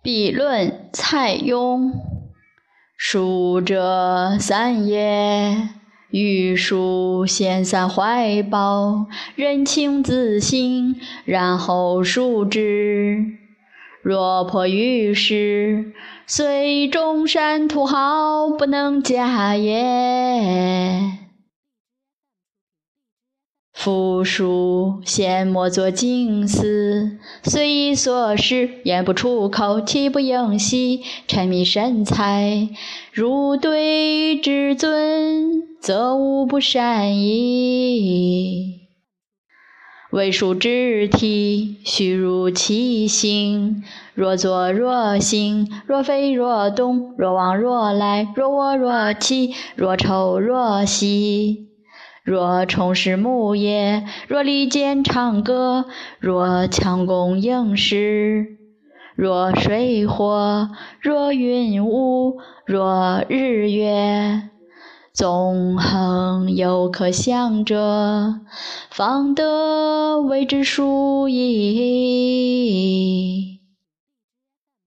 笔论蔡邕，书者三也。欲书先散怀抱，认清自心，然后述之。若破于世，虽中山土豪，不能假也。夫书先莫作静思，虽以所识，言不出口，岂不应兮？沉迷神采，如对至尊。则无不善矣。为书之体，须如其形。若坐若行，若飞若动，若往若来，若卧若起，若抽若吸。若虫食木叶，若利剑长戈，若强弓硬矢，若水火，若云雾，若日月。纵横犹可想者，方得为之属矣。